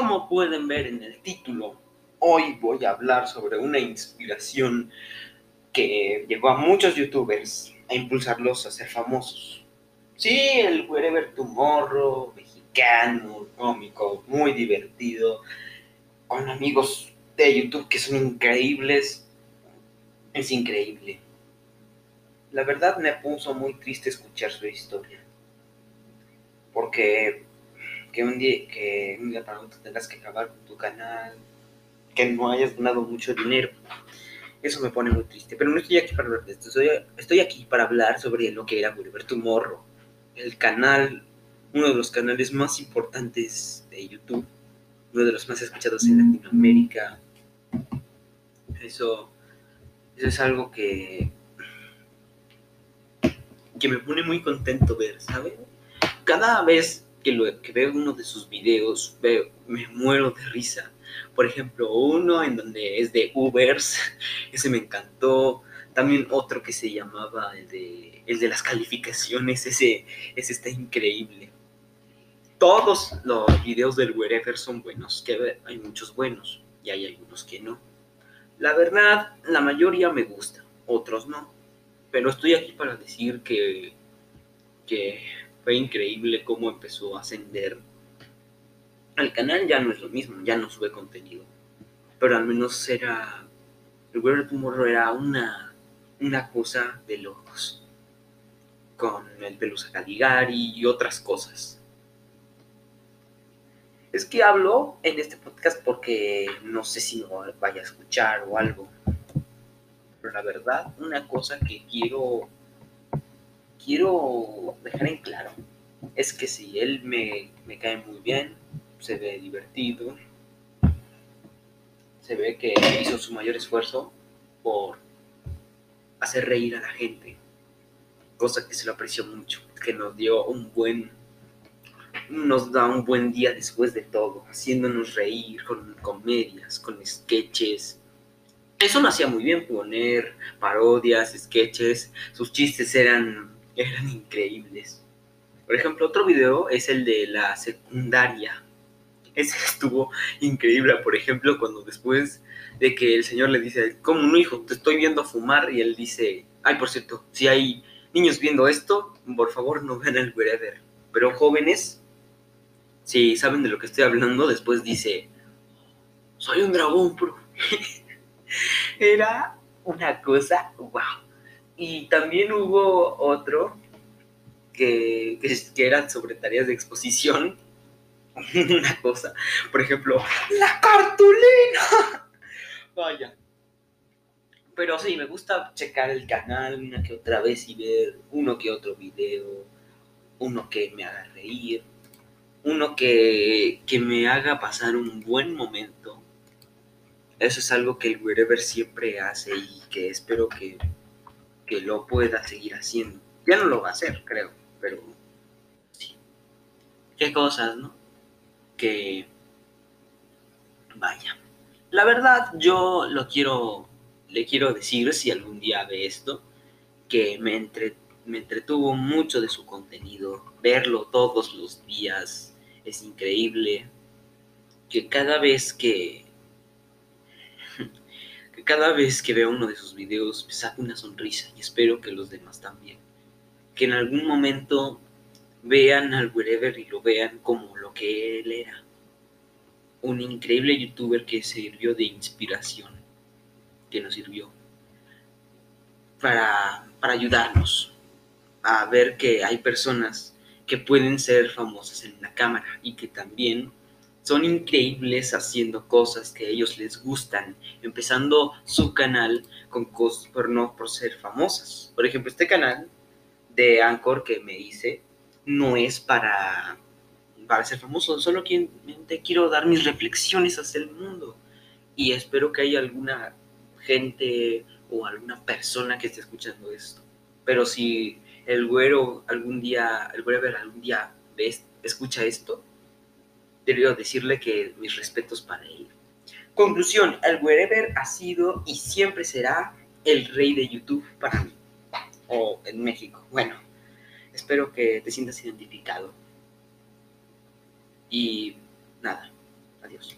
Como pueden ver en el título, hoy voy a hablar sobre una inspiración que llegó a muchos youtubers a impulsarlos a ser famosos. Sí, el Wherever Tomorrow, mexicano, cómico, muy divertido, con amigos de YouTube que son increíbles. Es increíble. La verdad me puso muy triste escuchar su historia. Porque que un día, que un día para otro tengas que acabar con tu canal, que no hayas ganado mucho dinero. Eso me pone muy triste. Pero no estoy aquí para hablar de esto. Estoy, aquí para hablar sobre lo que era Gulliver Morro. El canal, uno de los canales más importantes de YouTube. Uno de los más escuchados en Latinoamérica. Eso, eso es algo que, que me pone muy contento ver, ¿sabes? Cada vez que, lo, que veo uno de sus videos, veo, me muero de risa. Por ejemplo, uno en donde es de Ubers, ese me encantó. También otro que se llamaba el de, el de las calificaciones, ese, ese está increíble. Todos los videos del Wherever son buenos, que hay muchos buenos y hay algunos que no. La verdad, la mayoría me gusta, otros no. Pero estoy aquí para decir que, que fue increíble cómo empezó a ascender. El canal ya no es lo mismo, ya no sube contenido. Pero al menos era. El World Tomorrow era una, una cosa de locos. Con el Pelusa Caligari y otras cosas. Es que hablo en este podcast porque no sé si no vaya a escuchar o algo. Pero la verdad, una cosa que quiero quiero dejar en claro es que si él me, cae muy bien, se ve divertido, se ve que hizo su mayor esfuerzo por hacer reír a la gente, cosa que se lo apreció mucho, que nos dio un buen, nos da un buen día después de todo, haciéndonos reír con comedias, con sketches. Eso lo hacía muy bien, poner parodias, sketches, sus chistes eran eran increíbles. Por ejemplo, otro video es el de la secundaria. Ese estuvo increíble, por ejemplo, cuando después de que el señor le dice, como un hijo, te estoy viendo fumar, y él dice, ay, por cierto, si hay niños viendo esto, por favor no vean el wherever. Pero jóvenes, si saben de lo que estoy hablando, después dice, soy un dragón, bro. Era una cosa, wow. Y también hubo otro que, que, eran sobre tareas de exposición. Una cosa, por ejemplo, la cartulina. Vaya. Pero sí, me gusta checar el canal una que otra vez y ver uno que otro video, uno que me haga reír, uno que, que me haga pasar un buen momento. Eso es algo que el Wherever siempre hace y que espero que que lo pueda seguir haciendo. Ya no lo va a hacer, creo, pero sí. Qué cosas, ¿no? Que vaya. La verdad, yo lo quiero, le quiero decir, si algún día ve esto, que me, entre, me entretuvo mucho de su contenido. Verlo todos los días es increíble. Que cada vez que cada vez que veo uno de sus videos me saca una sonrisa y espero que los demás también. Que en algún momento vean al Wherever y lo vean como lo que él era. Un increíble youtuber que sirvió de inspiración, que nos sirvió para, para ayudarnos a ver que hay personas que pueden ser famosas en la cámara y que también son increíbles haciendo cosas que a ellos les gustan, empezando su canal con cosas por no por ser famosas. Por ejemplo, este canal de Anchor que me hice no es para, para ser famoso, solo quiero dar mis reflexiones hacia el mundo y espero que haya alguna gente o alguna persona que esté escuchando esto. Pero si el güero algún día, el güero algún día escucha esto, Quiero decirle que mis respetos para él. Conclusión, el Wherever ha sido y siempre será el rey de YouTube para mí. O en México. Bueno, espero que te sientas identificado. Y nada.